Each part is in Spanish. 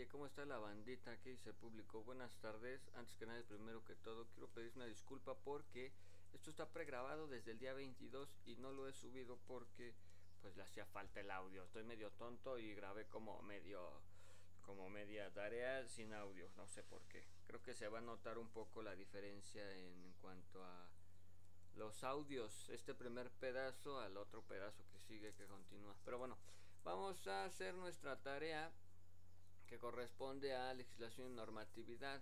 Calle? ¿Cómo está la bandita? ¿Qué dice el público? Buenas tardes. Antes que nada, primero que todo, quiero pedir una disculpa porque esto está pregrabado desde el día 22 y no lo he subido porque pues le hacía falta el audio. Estoy medio tonto y grabé como medio como media tarea sin audio, no sé por qué. Creo que se va a notar un poco la diferencia en cuanto a los audios, este primer pedazo al otro pedazo que sigue que continúa. Pero bueno, Vamos a hacer nuestra tarea que corresponde a legislación y normatividad.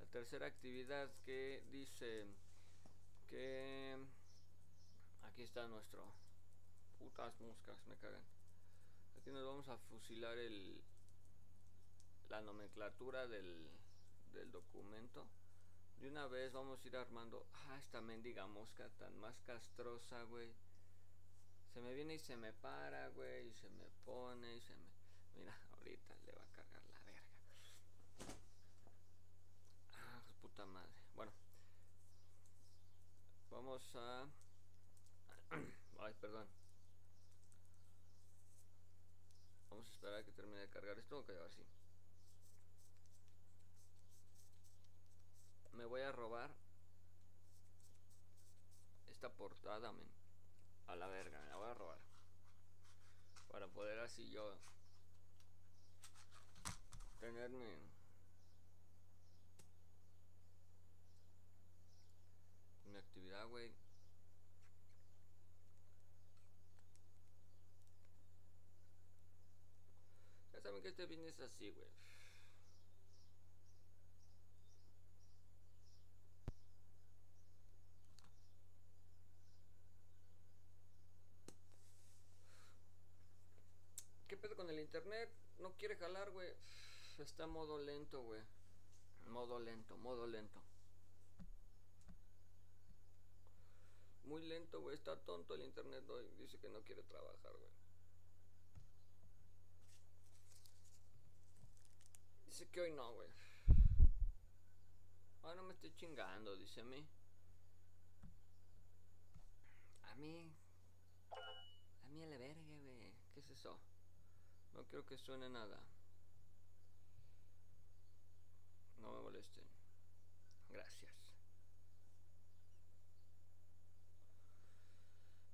La tercera actividad que dice que aquí está nuestro putas moscas, me cagan. Aquí nos vamos a fusilar el la nomenclatura del, del documento. De una vez vamos a ir armando. Ah, esta mendiga mosca tan más castrosa, güey. Se me viene y se me para, güey, y se me pone y se me... Mira, le va a cargar la verga. Ah, puta madre. Bueno. Vamos a... Ay, perdón. Vamos a esperar a que termine de cargar esto. Ok, ahora sí. Me voy a robar esta portada. A la verga, me la voy a robar. Para poder así yo tener mi, actividad, güey. Ya saben que este viene es así, güey. ¿Qué pedo con el internet? No quiere jalar, güey. Está modo lento, güey. Modo lento, modo lento. Muy lento, güey. Está tonto el internet hoy. Dice que no quiere trabajar, güey. Dice que hoy no, güey. Ah, no me estoy chingando, dice a mí. A mí. A mí a la verga, güey. ¿Qué es eso? No quiero que suene nada. No me molesten. Gracias.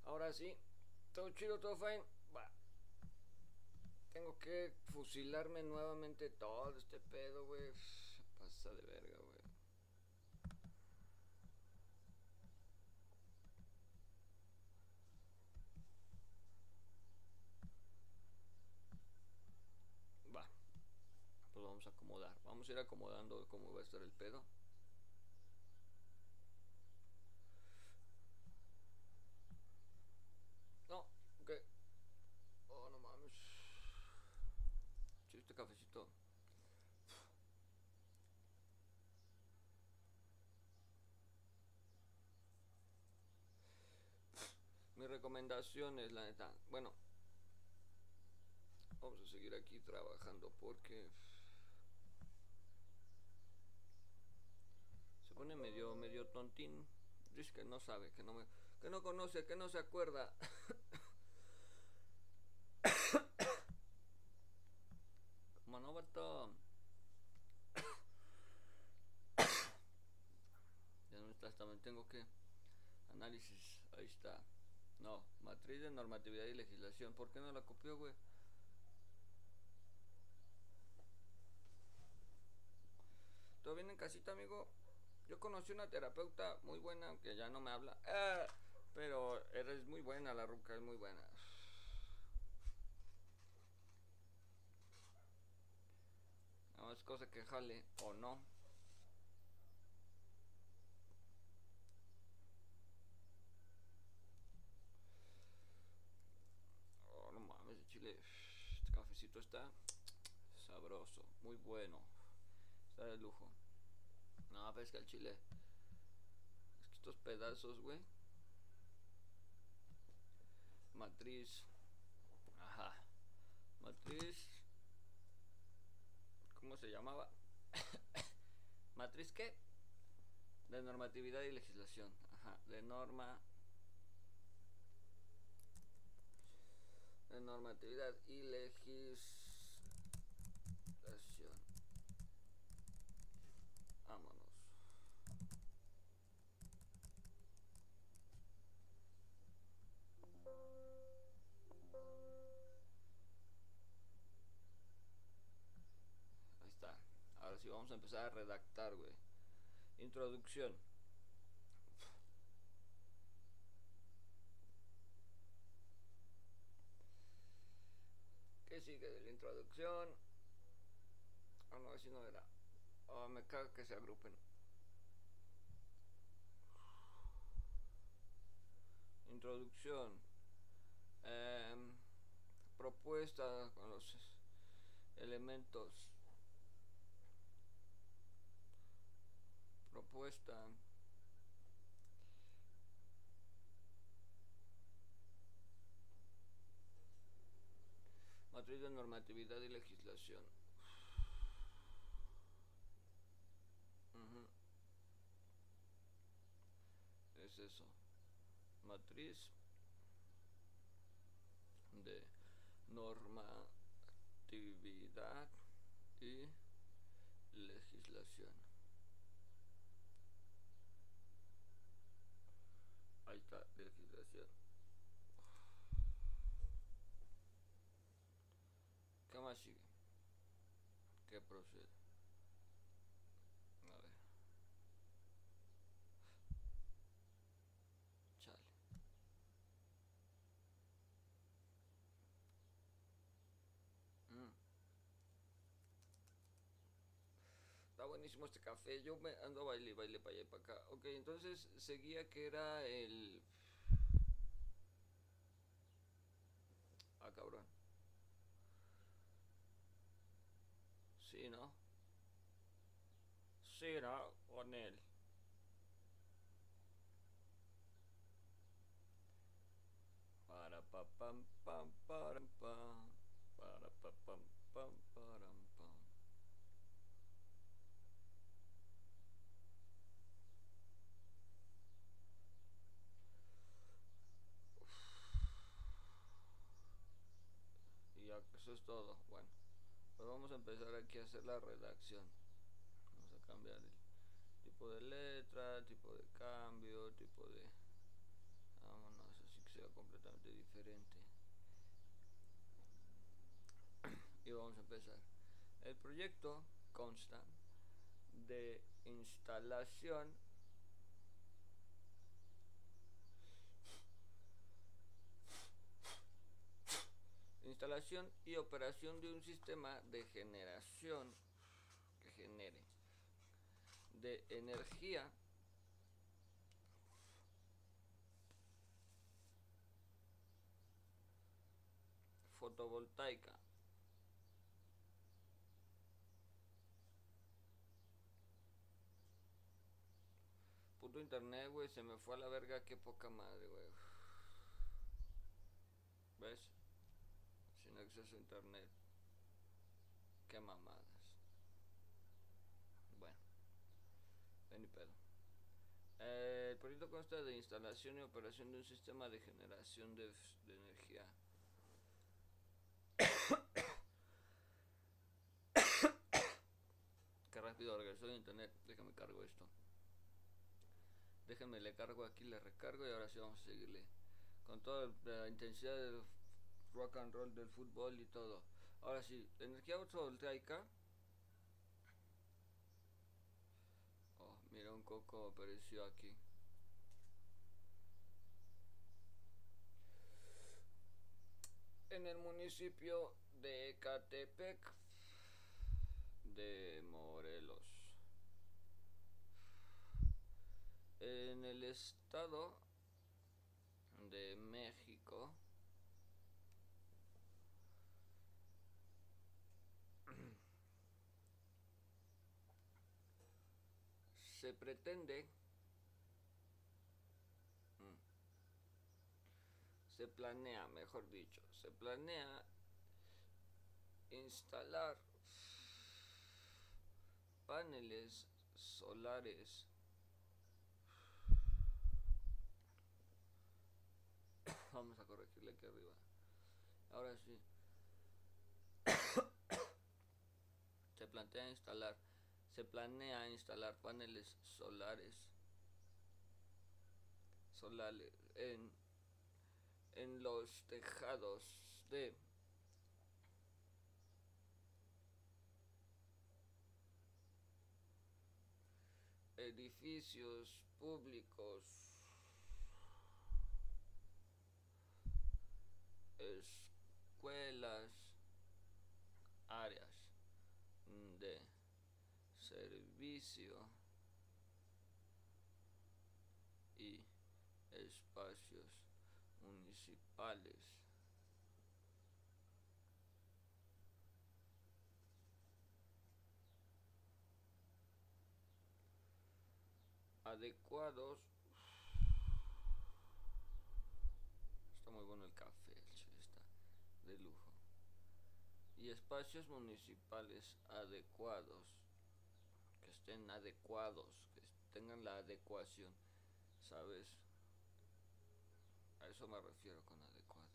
Ahora sí. Todo chido, todo fine. Va. Tengo que fusilarme nuevamente todo este pedo, güey. Pasa de verga, güey. Va. Pues vamos a acomodar. Vamos ir acomodando cómo va a estar el pedo. No, ok. Oh, no mames. Sí, este cafecito. Mi recomendación es la neta. Bueno, vamos a seguir aquí trabajando porque pone medio medio tontín. Dice que no sabe, que no me, que no conoce, que no se acuerda. Como no vato. ya no está, también tengo que análisis, ahí está. No, matriz de normatividad y legislación. ¿Por qué no la copió, güey? ¿Todo bien en casita, amigo? Yo conocí una terapeuta muy buena, aunque ya no me habla. Ah, pero eres muy buena, la ruca es muy buena. No, es cosa que jale o no. Oh, no mames, de chile. Este cafecito está sabroso, muy bueno. Está de lujo. No, ves que el chile. Es que estos pedazos, güey. Matriz. Ajá. Matriz. ¿Cómo se llamaba? ¿Matriz qué? De normatividad y legislación. Ajá. De norma. De normatividad y legislación. Vámonos. Ahora sí vamos a empezar a redactar, güey. Introducción. ¿Qué sigue de la introducción? Ah, no, así no era. Oh, me caga que se agrupen. Introducción. Em, propuesta con los elementos. Propuesta. Matriz de normatividad y legislación. Ujú. Es eso. Matriz de normatividad y legislación. Ahí está, legislación. ¿Qué más sigue? ¿Qué procede? A ver. Chale. Mm. Está buenísimo este café. Yo me ando baile, baile para allá y para acá. Ok, entonces seguía que era el. Ah, cabrón. Sí, ¿no? ¿No? Con él. Para pa pam pam param pam. Para pa pam pam param pam. Y ya, eso es todo. Bueno, pues vamos a empezar aquí a hacer la redacción. Cambiar el tipo de letra, tipo de cambio, tipo de... Vámonos, así que sea completamente diferente. Y vamos a empezar. El proyecto consta de instalación instalación y operación de un sistema de generación que genere de energía fotovoltaica puto internet güey se me fue a la verga qué poca madre güey ves sin acceso a internet. Qué mamadas. Bueno, ven y pedo. Eh, el proyecto consta de instalación y operación de un sistema de generación de, de energía. Qué rápido regresó el internet. Déjame cargo esto. Déjenme le cargo aquí, le recargo y ahora sí vamos a seguirle. Con toda la intensidad del rock and roll del fútbol y todo. Ahora sí, energía fotovoltaica. Oh, mira un coco apareció aquí. En el municipio de Ecatepec de Morelos. En el estado de México. Se pretende mm, se planea, mejor dicho, se planea instalar paneles solares vamos a corregirle aquí arriba. Ahora sí. Se plantea instalar se planea instalar paneles solares solares en, en los tejados de edificios públicos. Escuelas áreas servicio y espacios municipales. adecuados. Está muy bueno el café el está de lujo. Y espacios municipales adecuados estén adecuados, que tengan la adecuación, ¿sabes? A eso me refiero con adecuados.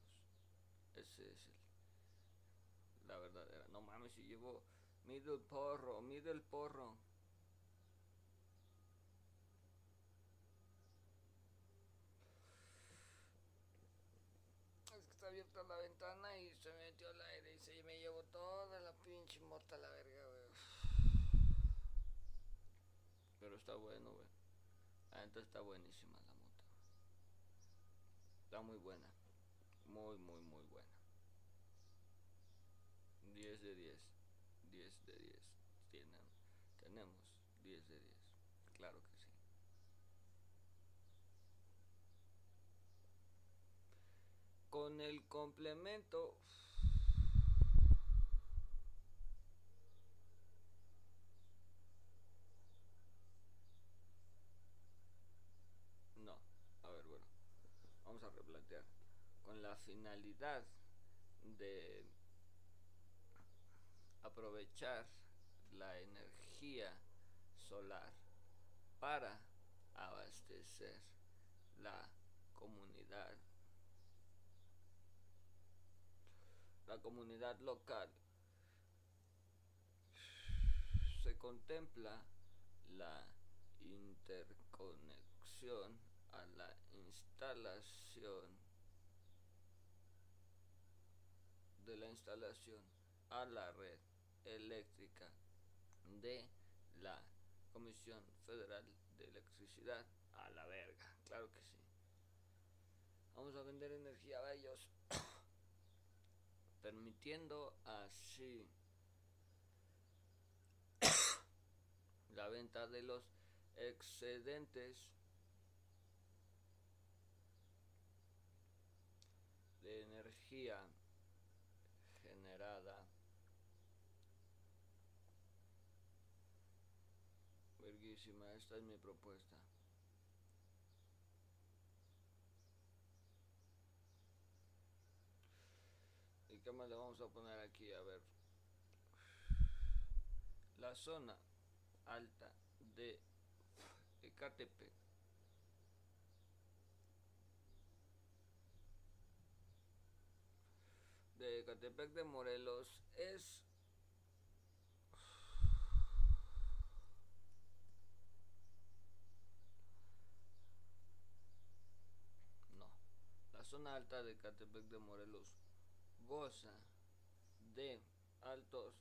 Ese es el, la verdadera. No mames, si llevo, mide el porro, mide el porro. Es que está abierta la ventana y se metió al aire y se me llevó toda la pinche mota a la verga, güey. Pero está bueno, güey. Neta está buenísima la moto. Está muy buena. Muy, muy, muy buena. 10 de 10. 10 de 10. Tienen, tenemos 10 de 10. Claro que sí. Con el complemento con la finalidad de aprovechar la energía solar para abastecer la comunidad la comunidad local se contempla la interconexión a la instalación de la instalación a la red eléctrica de la Comisión Federal de Electricidad a la verga, claro que sí. Vamos a vender energía a ellos, permitiendo así la venta de los excedentes energía generada. Verguísima esta es mi propuesta. Y qué más le vamos a poner aquí a ver. La zona alta de Ecatepec de Catepec de Morelos es no la zona alta de Catepec de Morelos goza de altos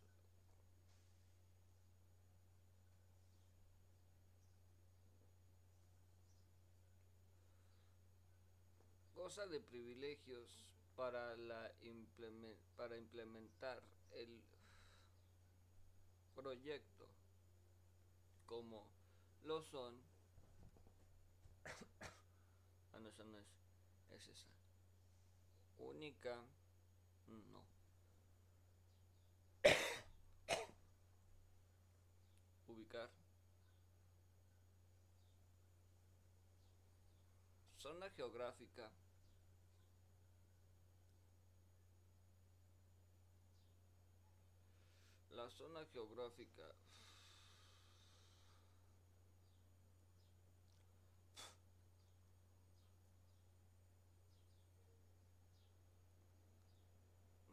goza de privilegios para, la implement, para implementar el proyecto como lo son ah no esa no es es esa. Única no. Ubicar. Zona geográfica. Zona geográfica.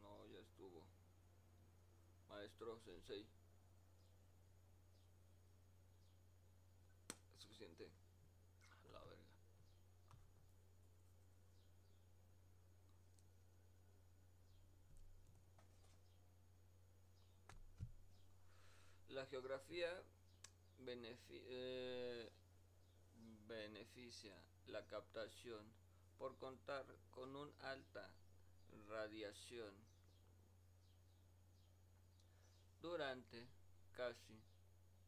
No ya estuvo. Maestro sensei es suficiente la verga La geografía eh, beneficia la captación por contar con una alta radiación durante casi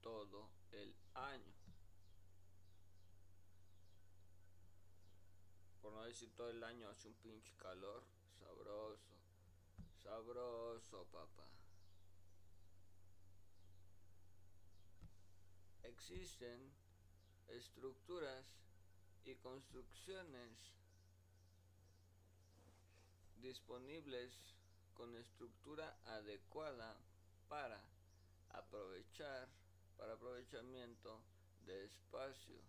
todo el año. Por no decir todo el año hace un pinche calor sabroso, sabroso papá. Existen estructuras y construcciones disponibles con estructura adecuada para aprovechar para aprovechamiento de espacio.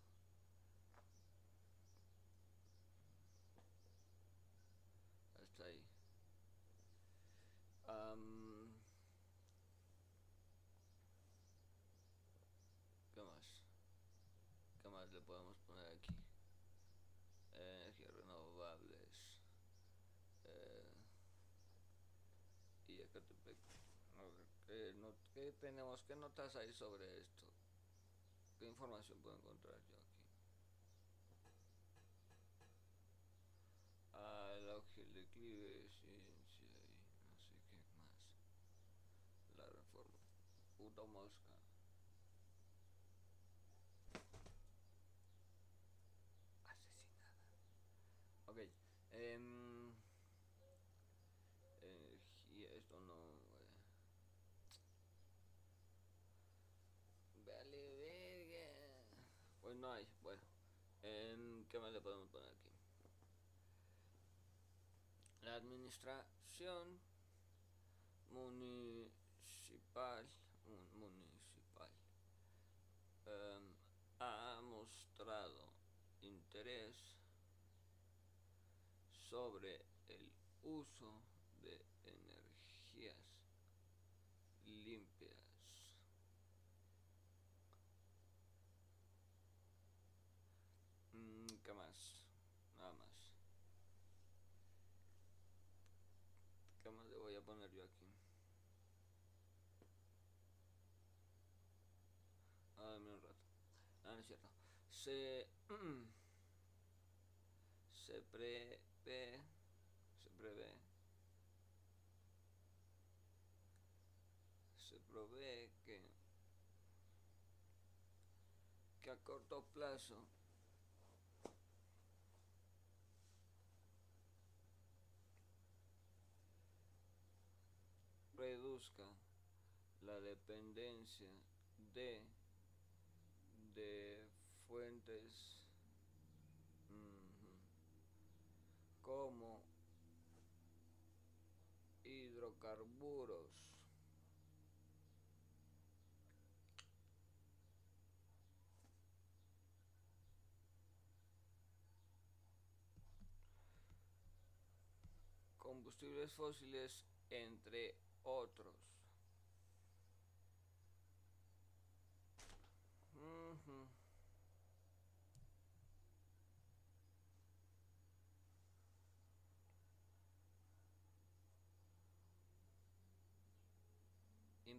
Hasta ahí. ¿Qué más? ¿Qué más le podemos poner aquí? Energías renovables. Eh, y Ecatepec. ¿Qué, ¿Qué tenemos? ¿Qué notas hay sobre esto? ¿Qué información puedo encontrar yo aquí? Ah, el auge, el declive, sí, sí, no sé qué más. La reforma. Puta mosca. Ok. Eh, energía, esto no... Eh. Vale, verga. Pues no hay. Bueno. Eh, ¿Qué más le podemos poner aquí? La administración municipal, municipal eh, ha mostrado interés sobre el uso de energías limpias. Mm, ¿Qué más? Nada más. ¿Qué más le voy a poner yo aquí? Ah, dame un rato. No, no es cierto. Se... se pre se prevé, se provee que, que a corto plazo reduzca la dependencia de de fuentes como hidrocarburos. combustibles fósiles entre otros.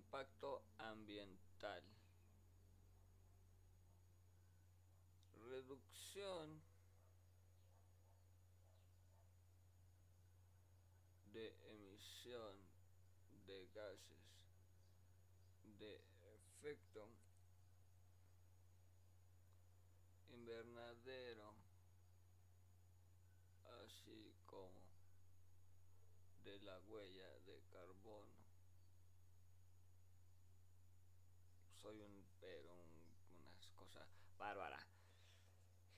Impacto ambiental. Reducción de emisión de gases de efecto invernadero así como de la huella de carbono soy un pero unas cosas bárbaras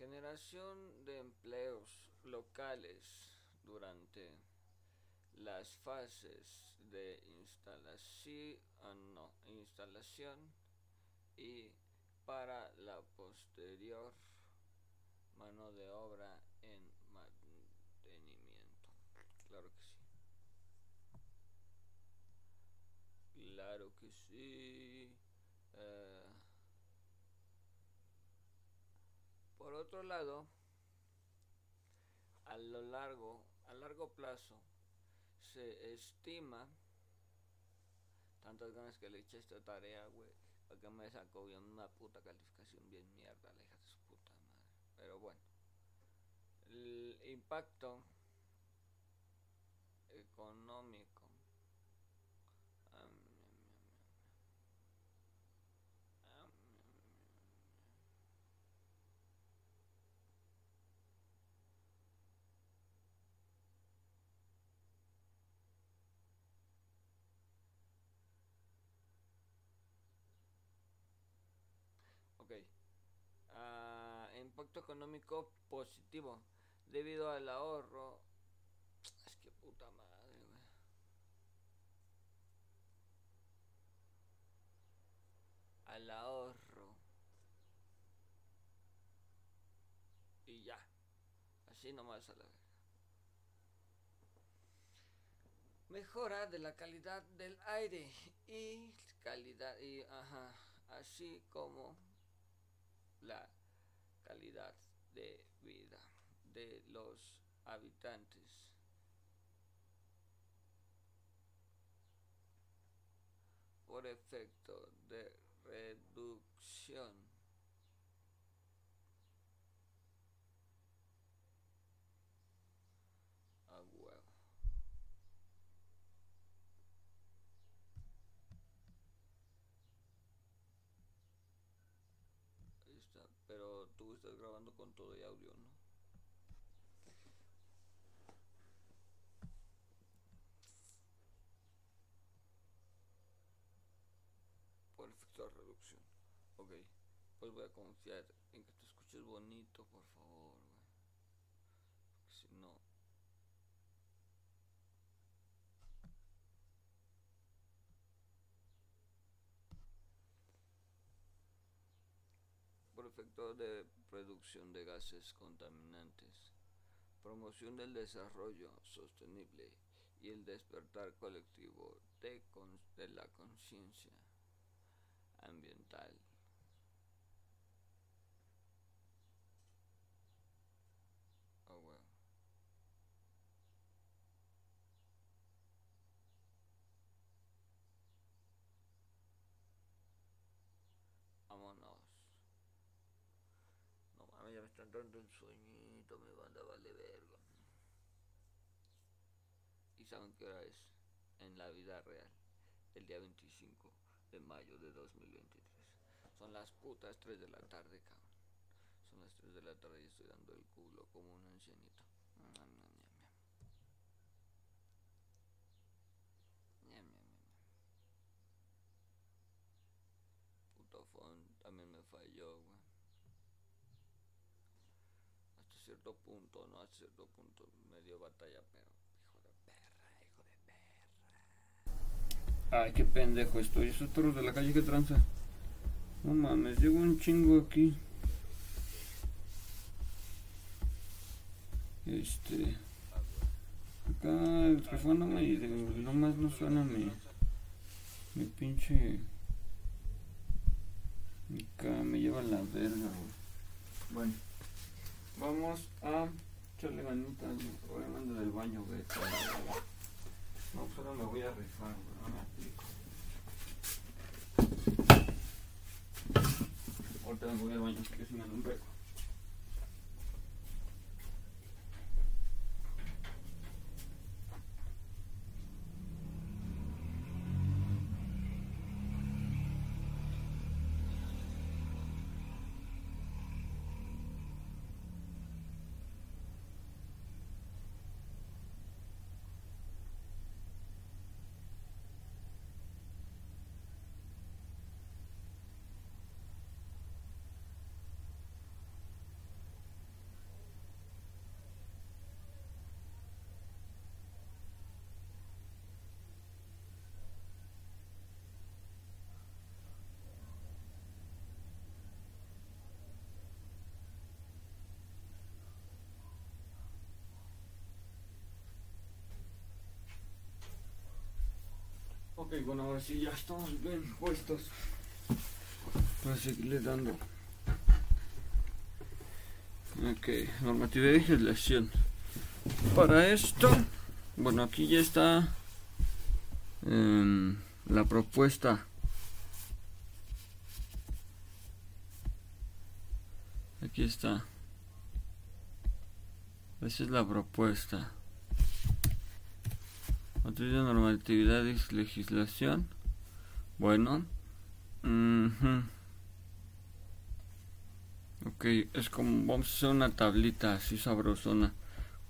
Generación de empleos locales durante las fases de instalación, ah, instalación y para la posterior mano de obra en mantenimiento. Claro que sí. Claro que sí. Eh, por otro lado, a lo largo, a largo plazo, se estima tantas ganas que le eché esta tarea, güey, para que me sacó bien una puta calificación bien mierda, la hija de su puta madre. Pero bueno, el impacto económico impacto económico positivo debido al ahorro. Es que puta madre, güey. Al ahorro. Y ya. Así nomás a la vez. Mejora de la calidad del aire y calidad y ajá, así como la calidad de vida de los habitantes. por efecto de reducción pero tú estás grabando con todo y audio, ¿no? Por efecto de reducción. Ok, pues voy a confiar en que te escuches bonito, por favor, Porque si no... efecto de reducción de gases contaminantes, promoción del desarrollo sostenible y el despertar colectivo de la conciencia ambiental. Oh, Vámonos dando un sueñito, me van a vale verga. ¿Y saben qué hora es? En la vida real, el día 25 de mayo de 2023. Son las putas 3 de la tarde, cabrón. Son las 3 de la tarde y estoy dando el culo como un ancianito. Puto phone también me falló, güey cierto punto, no a cierto punto me dio batalla, pero hijo de perra, hijo de perra. Ay, qué pendejo estoy, esos perros de la calle que tranza. No mames, llevo un chingo aquí. Este. Acá el teléfono y nomás no suena mi. Mi pinche. Mi me lleva la verga, Bueno. Vamos a echarle ganitas obviamente del baño, güey. No, solo me voy a rifar, no me aplico. Ahorita me voy al baño, que si me un. Bueno, ahora sí ya estamos bien puestos para seguirle dando. Ok, normativa de legislación. Para esto, bueno, aquí ya está em, la propuesta. Aquí está. Esa es la propuesta. Materia de normatividad y legislación. Bueno. Ok, es como vamos a hacer una tablita así sabrosona.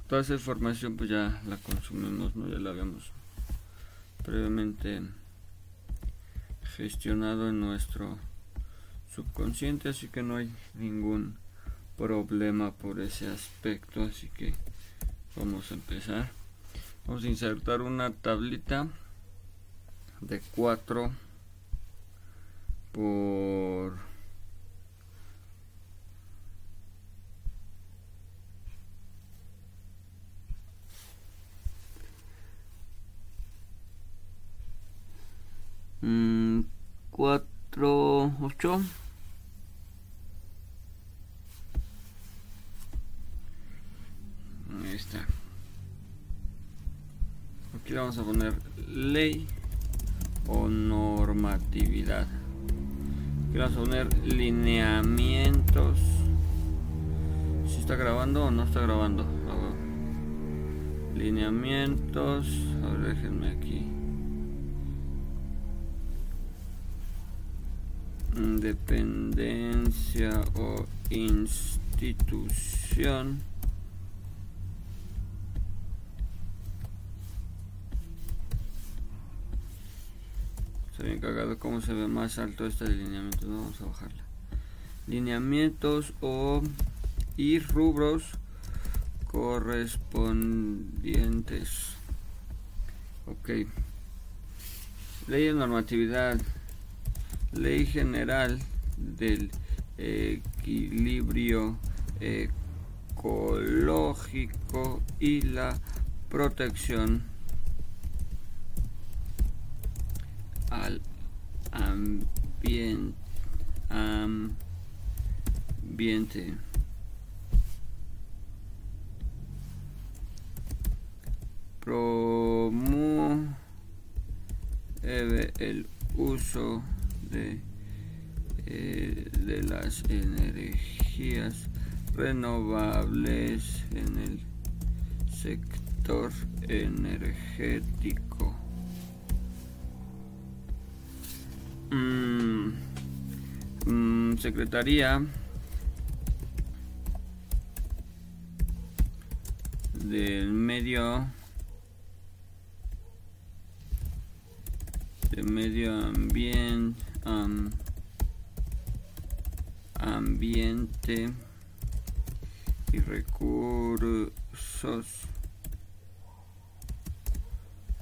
Toda esa información pues ya la consumimos, ¿no? Ya la habíamos previamente gestionado en nuestro subconsciente, así que no hay ningún problema por ese aspecto, así que vamos a empezar. Vamos a insertar una tablita de 4 por mm, cuatro ocho. Ahí está aquí vamos a poner ley o normatividad. Aquí vamos a poner lineamientos. Si está grabando o no está grabando lineamientos. A ver déjenme aquí. Dependencia o institución está bien cagado cómo se ve más alto este lineamiento vamos a bajarla. Lineamientos o y rubros correspondientes. Ok. Ley de normatividad. Ley General del Equilibrio Ecológico y la Protección al ambiente. Promueve el uso de, eh, de las energías renovables en el sector energético. Mm, mm, Secretaría del medio de medio ambiente ambiente y recursos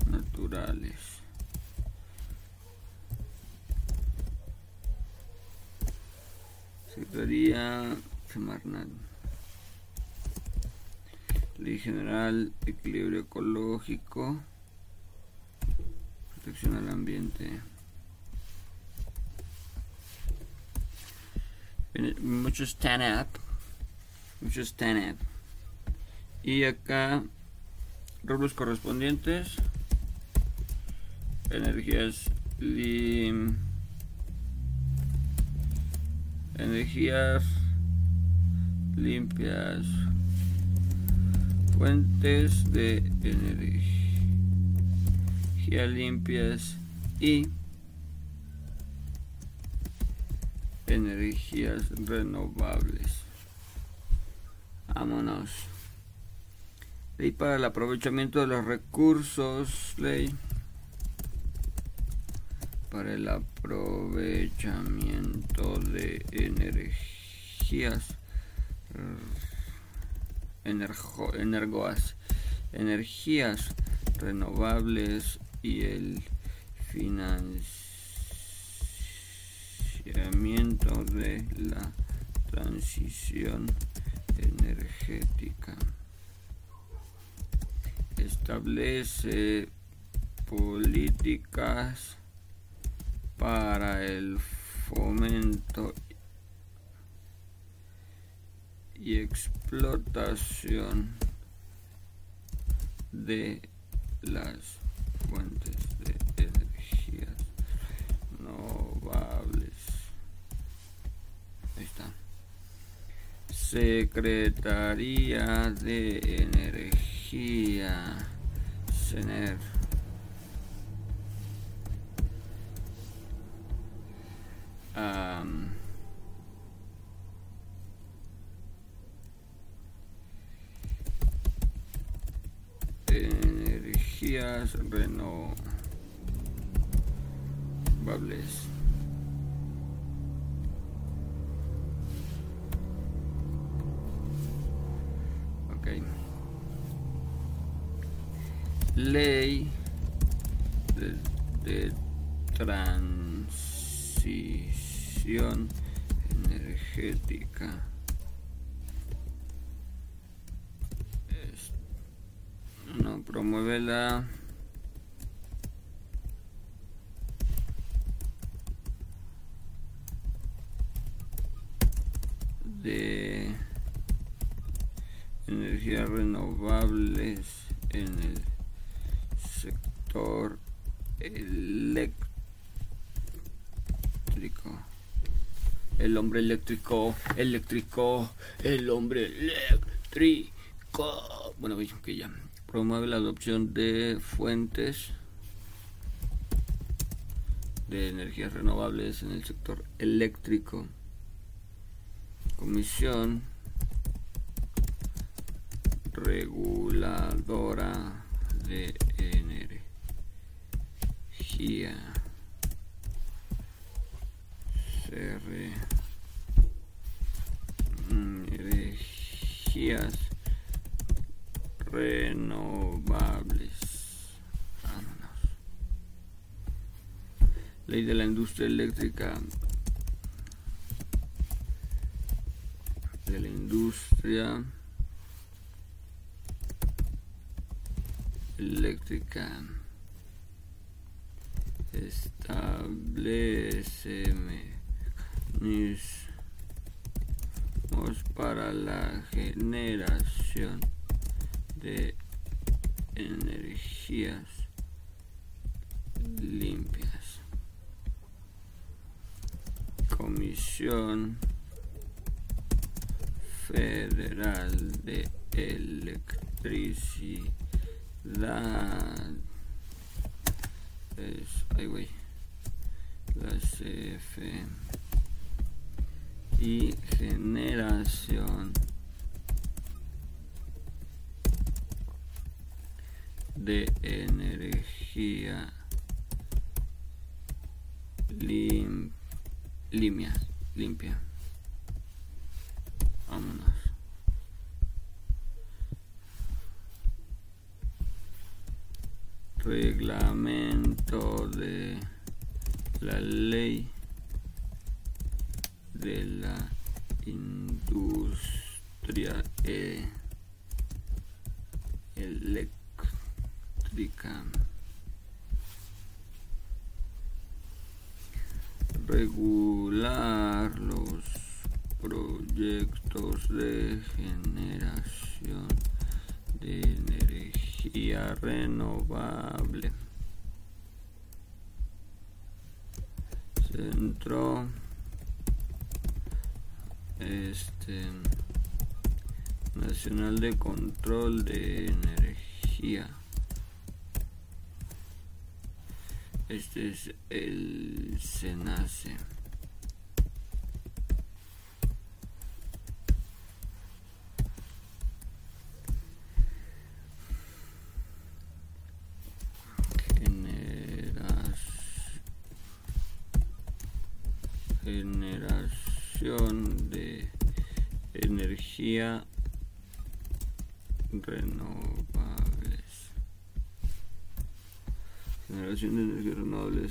naturales. Secretaría Semarnat. Ley General, Equilibrio Ecológico, Protección al Ambiente. muchos TANAP muchos TANAP y acá rubros correspondientes energías lim, energías limpias fuentes de energía limpias y energías renovables. Vámonos. Ley para el aprovechamiento de los recursos. Ley para el aprovechamiento de energías energo, energoas, energías renovables y el financiamiento de la transición energética. Establece políticas para el fomento y explotación de las fuentes de energías renovables. Ahí está. Secretaría de Energía. CENER. Um, energías renovables. Ok. Ley de, de transición energética. No promueve la de energías renovables en el sector eléctrico. El hombre eléctrico, eléctrico, el hombre eléctrico. Bueno, veis que ya promueve la adopción de fuentes de energías renovables en el sector eléctrico. Comisión reguladora de energía. CR energías renovables. Vámonos. Ley de la industria eléctrica. De la industria eléctrica. Establece mecanismos para la generación de energías limpias. Comisión Federal de Electricidad. Es, ay, güey. La CF. Y generación de energía lim, limpia, limpia. Vámonos. Reglamento de la ley de la industria e- eléctrica. Regular los proyectos de generación de energía renovable. Centro este Nacional de Control de Energía. Este es el SENACE.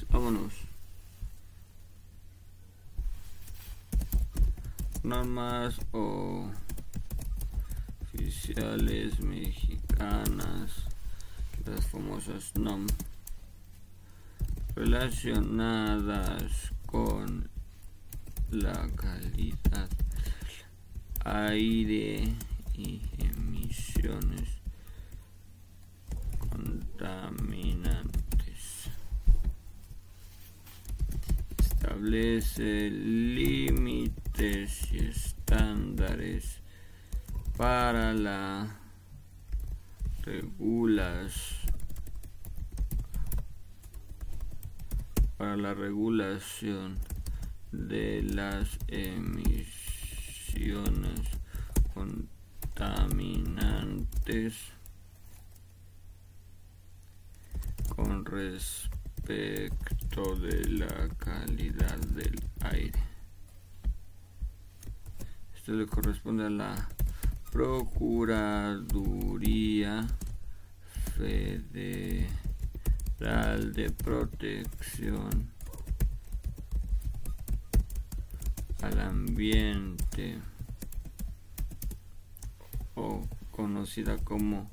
Vámonos. Normas o oficiales mexicanas. Las famosas NOM. relacionadas con la calidad aire y emisiones contaminantes. Establece límites y estándares para la regulación para la regulación de las emisiones contaminantes con respecto de la calidad del aire. Esto le corresponde a la Procuraduría Federal de protección al ambiente o conocida como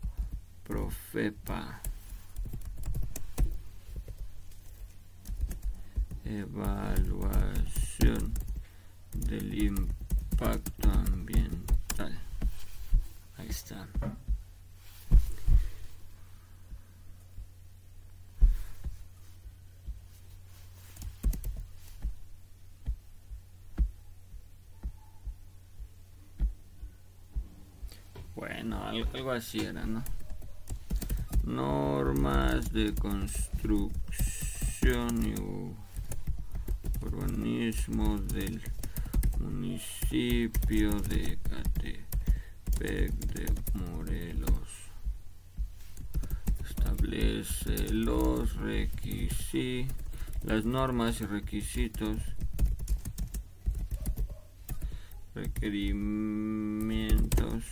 Profepa. Evaluación del impacto ambiental. Ahí está. Bueno, algo así era, ¿no? Normas de construcción y urbanismo del municipio de Catepec de Morelos. Establece los requisitos, las normas y requisitos, requerimientos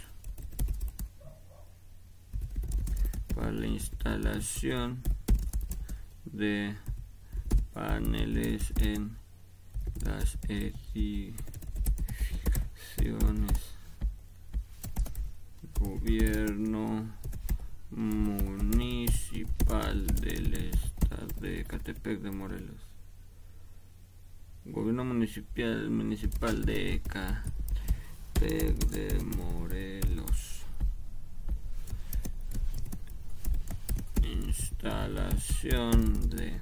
para la instalación de paneles en las edificaciones gobierno municipal del estado de Catepec de Morelos. Gobierno municipal municipal de Catepec de Morelos. Instalación de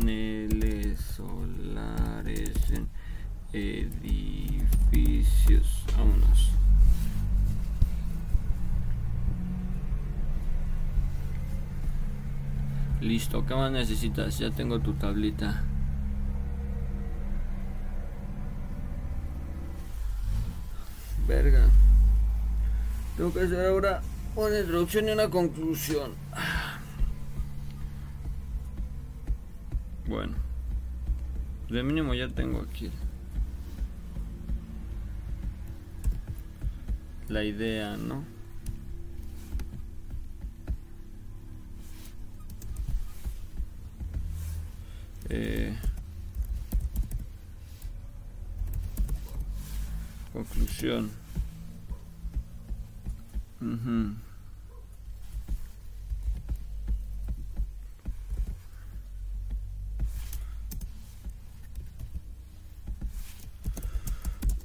paneles solares en edificios. Vámonos. Listo, ¿qué más necesitas? Ya tengo tu tablita. Verga. Tengo que hacer ahora una introducción y una conclusión. Bueno, de mínimo ya tengo aquí la idea, ¿no? Eh, conclusión. Uh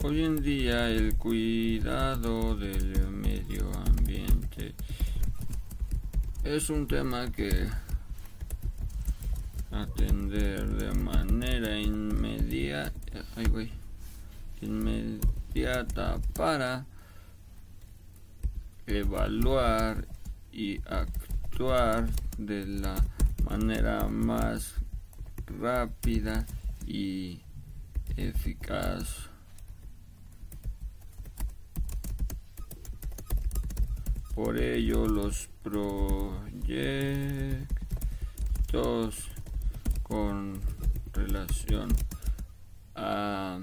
Hoy en día el cuidado del medio ambiente es un tema que atender de manera inmediata, inmediata para evaluar y actuar de la manera más rápida y eficaz Por ello, los proyectos con relación a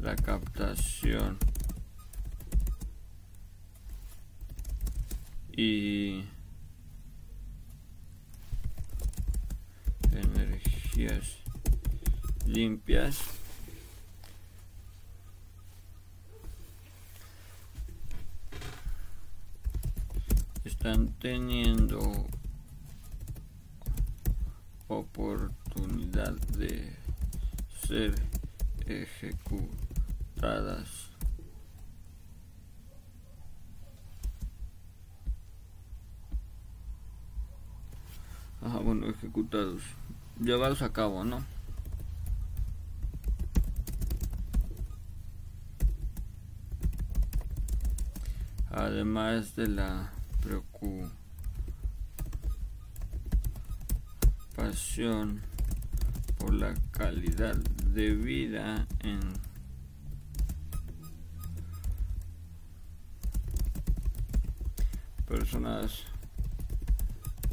la captación y energías limpias están teniendo oportunidad de ser ejecutadas. Ajá, bueno, ejecutados, llevados a cabo, ¿no? Además de la preocupación por la calidad de vida en personas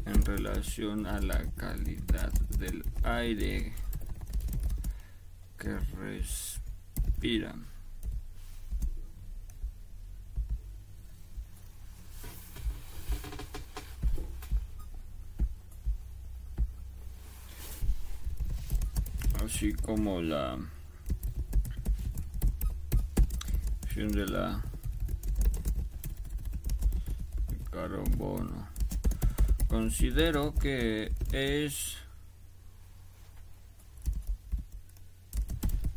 en relación a la calidad del aire que respiran. Así como la de la carbono. Considero que es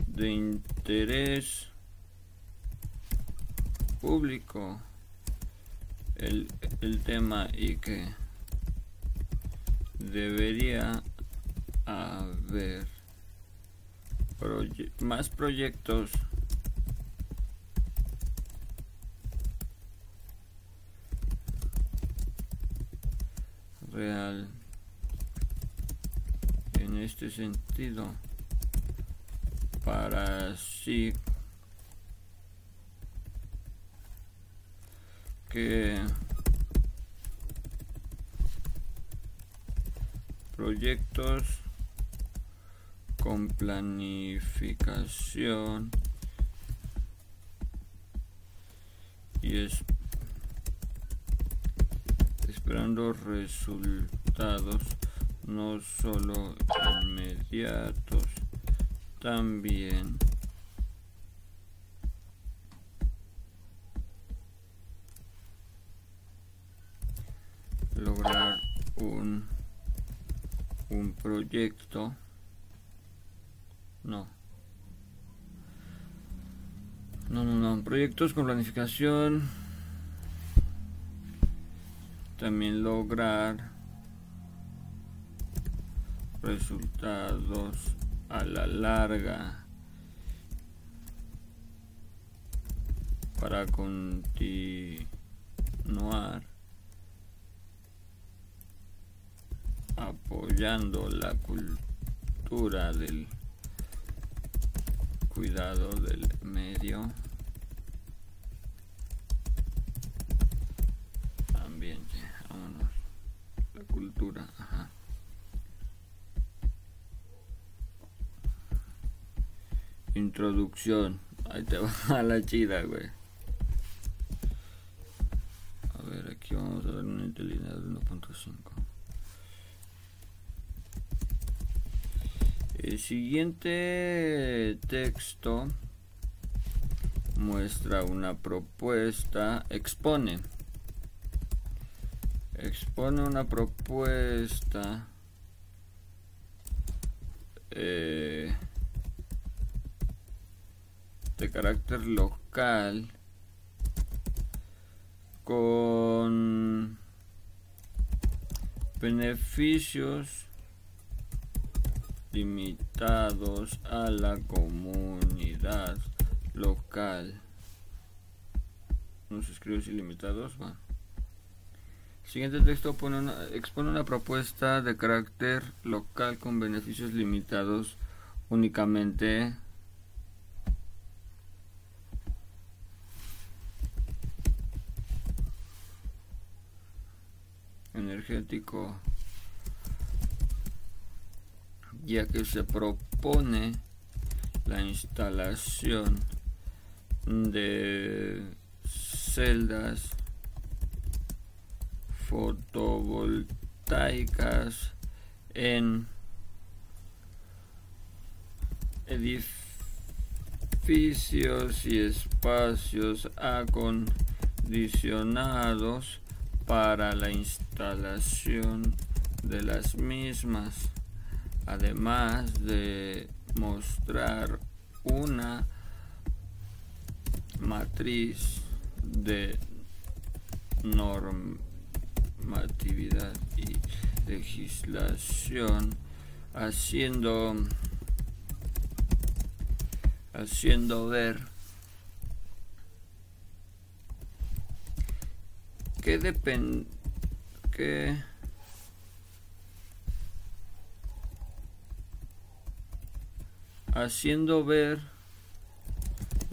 de interés público el, el tema y que debería haber más proyectos. Real. En este sentido para así que proyectos con planificación. Y es esperando resultados no solo inmediatos también lograr un un proyecto no. No, no, no. Proyectos con planificación. También lograr resultados a la larga para continuar apoyando la cultura del cuidado del medio ambiente. Vámonos. La cultura. Ajá. Introducción. Ahí te va la chida, güey. A ver, aquí vamos a ver una inteligencia de 1.5. El siguiente texto muestra una propuesta, expone, expone una propuesta eh, de carácter local con beneficios limitados a la comunidad local. No se escribe limitados, va. Siguiente texto expone una propuesta de carácter local con beneficios limitados únicamente energético ya que se propone la instalación de celdas fotovoltaicas en edificios y espacios acondicionados para la instalación de las mismas además de mostrar una matriz de normatividad y legislación haciendo haciendo ver que depende que haciendo ver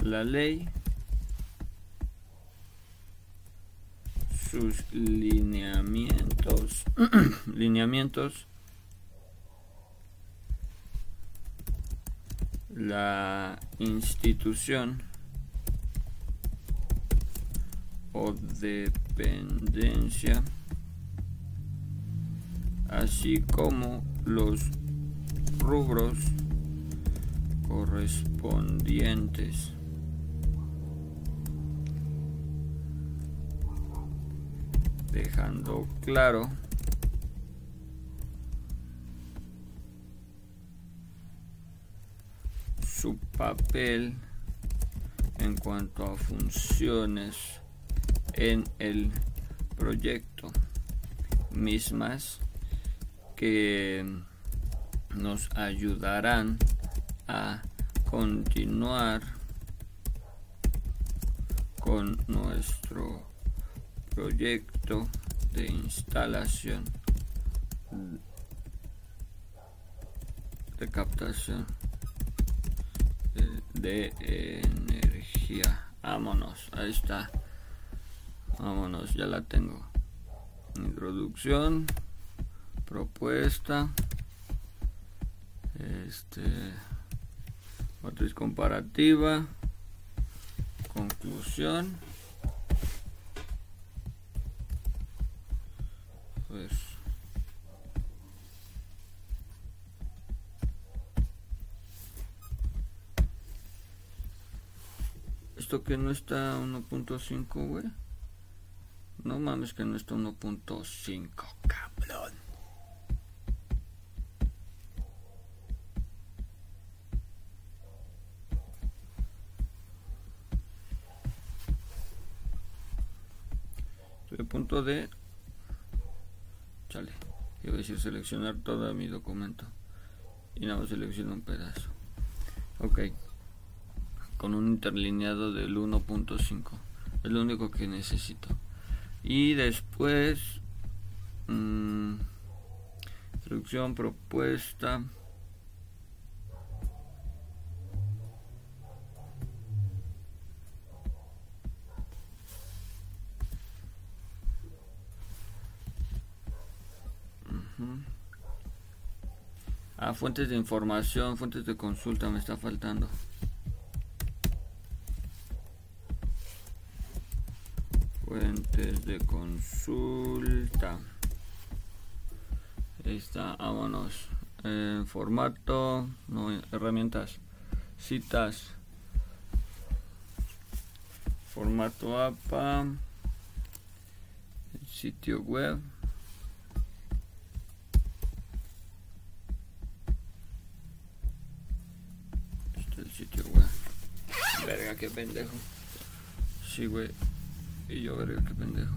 la ley sus lineamientos lineamientos la institución o dependencia así como los rubros correspondientes. Dejando claro su papel en cuanto a funciones en el proyecto. Mismas que nos ayudarán a continuar con nuestro proyecto de instalación de captación de, energía. Vámonos, ahí está. Vámonos, ya la tengo. Introducción, propuesta, este, matriz comparativa, conclusión. Pues esto que no está 1.5, güey. No mames que no está 1.5, cabrón. A punto de... Chale. Iba a decir seleccionar todo mi documento. Y nada más selecciono un pedazo. Ok. Con un interlineado del 1.5. Es lo único que necesito y después mmm, instrucción propuesta Ah, fuentes de información, fuentes de consulta me está faltando. fuentes de consulta. Ahí está vámonos. Eh, formato no herramientas citas. Formato APA sitio web qué pendejo sí güey y yo veré qué pendejo.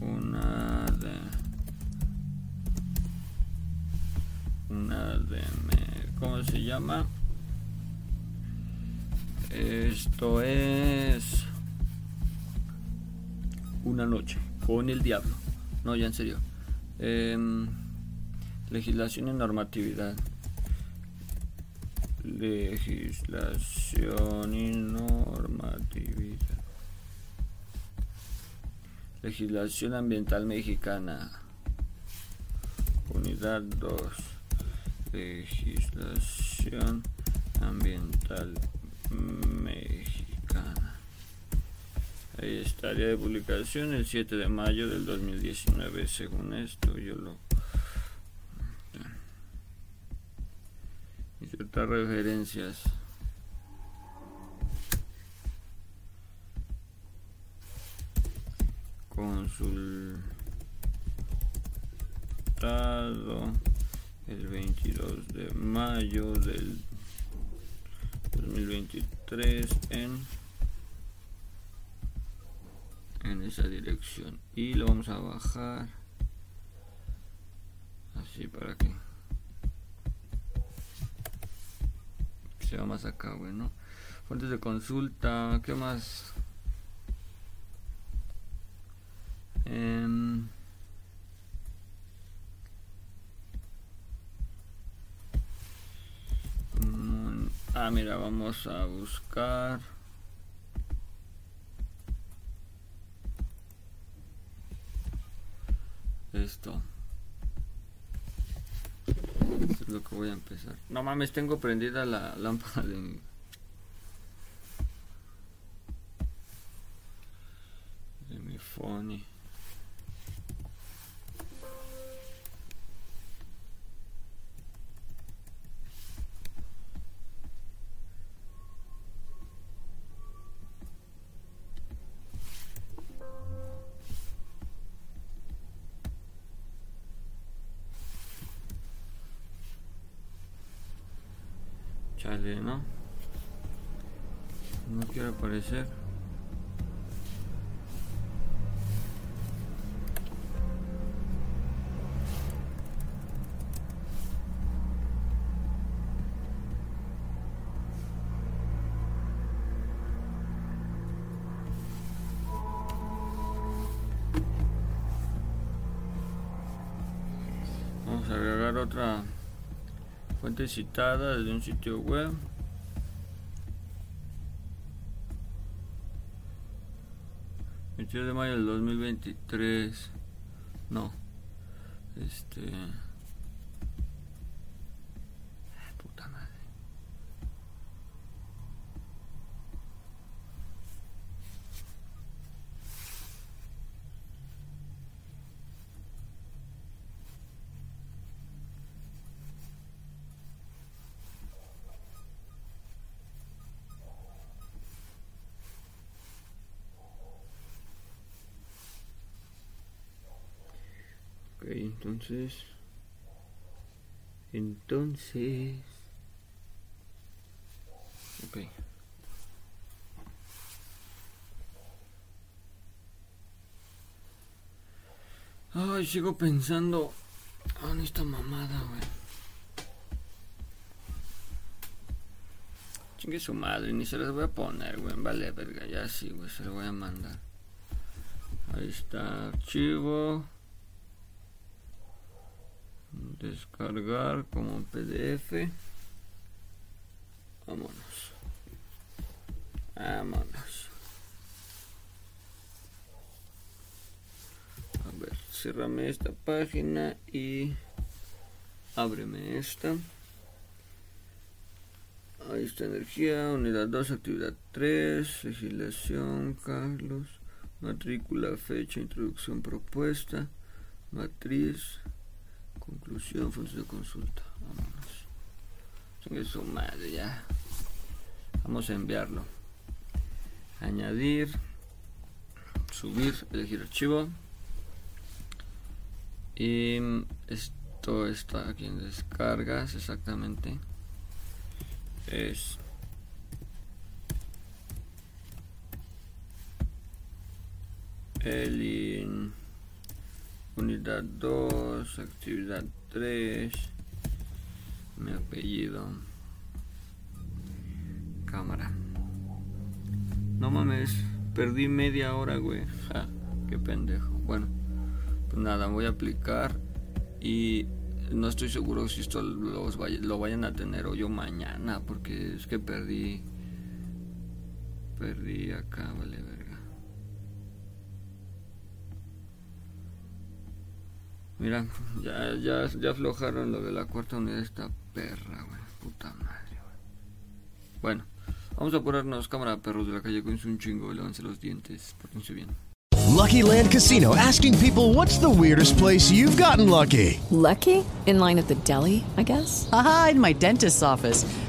Una de. Una de. ¿Cómo se llama? Esto es. Una noche con el diablo. No, ya en serio. Em, legislación y normatividad. Legislación y normatividad. Legislación ambiental mexicana. Unidad 2. Legislación ambiental mexicana. Ahí estaría de publicación el 7 de mayo del 2019. Según esto, yo lo. Y ciertas referencias. consultado el 22 de mayo del 2023 en en esa dirección y lo vamos a bajar así para que sea más acá bueno fuentes de consulta qué más em, ah mira vamos a buscar. Esto. Es lo que voy a empezar. No mames, tengo prendida la lámpara de mi... De mi phone. Vamos a agregar otra Fuente citada desde un sitio web. El de mayo del 2023. No. Este. Entonces entonces ok. Ay sigo pensando ah en esta mamada güey. Chingue su madre ni se las voy a poner güey vale verga ya sí güey se lo voy a mandar. Ahí está archivo descargar como pdf vámonos. Vámonos. A ver cerrame esta página y ábreme esta. Ahí está energía unidad 2 actividad 3 legislación Carlos. Matrícula fecha introducción propuesta matriz Conclusión, fuentes de consulta. Vámonos. su madre, ya. Vamos a enviarlo. Añadir. Subir, elegir archivo. Y esto está aquí en descargas, exactamente. Es el Unidad 2, actividad 3. Mi apellido. Cámara. No mames, perdí media hora, güey. Ja, qué pendejo. Bueno, pues nada, voy a aplicar y no estoy seguro si esto los lo vayan a tener o yo mañana, porque es que perdí. Perdí acá, vale, ver. Mira, ya, ya, ya aflojaron lo de la cuarta unidad esta perra, güey. Puta madre, güey. Bueno, vamos a ponernos cámara perros de la calle con un chingo. Lávense los dientes. Pórtense bien. Lucky Land Casino asking people what's the weirdest place you've gotten lucky. Lucky? In line at the deli, I guess? Aha, in my dentist's office.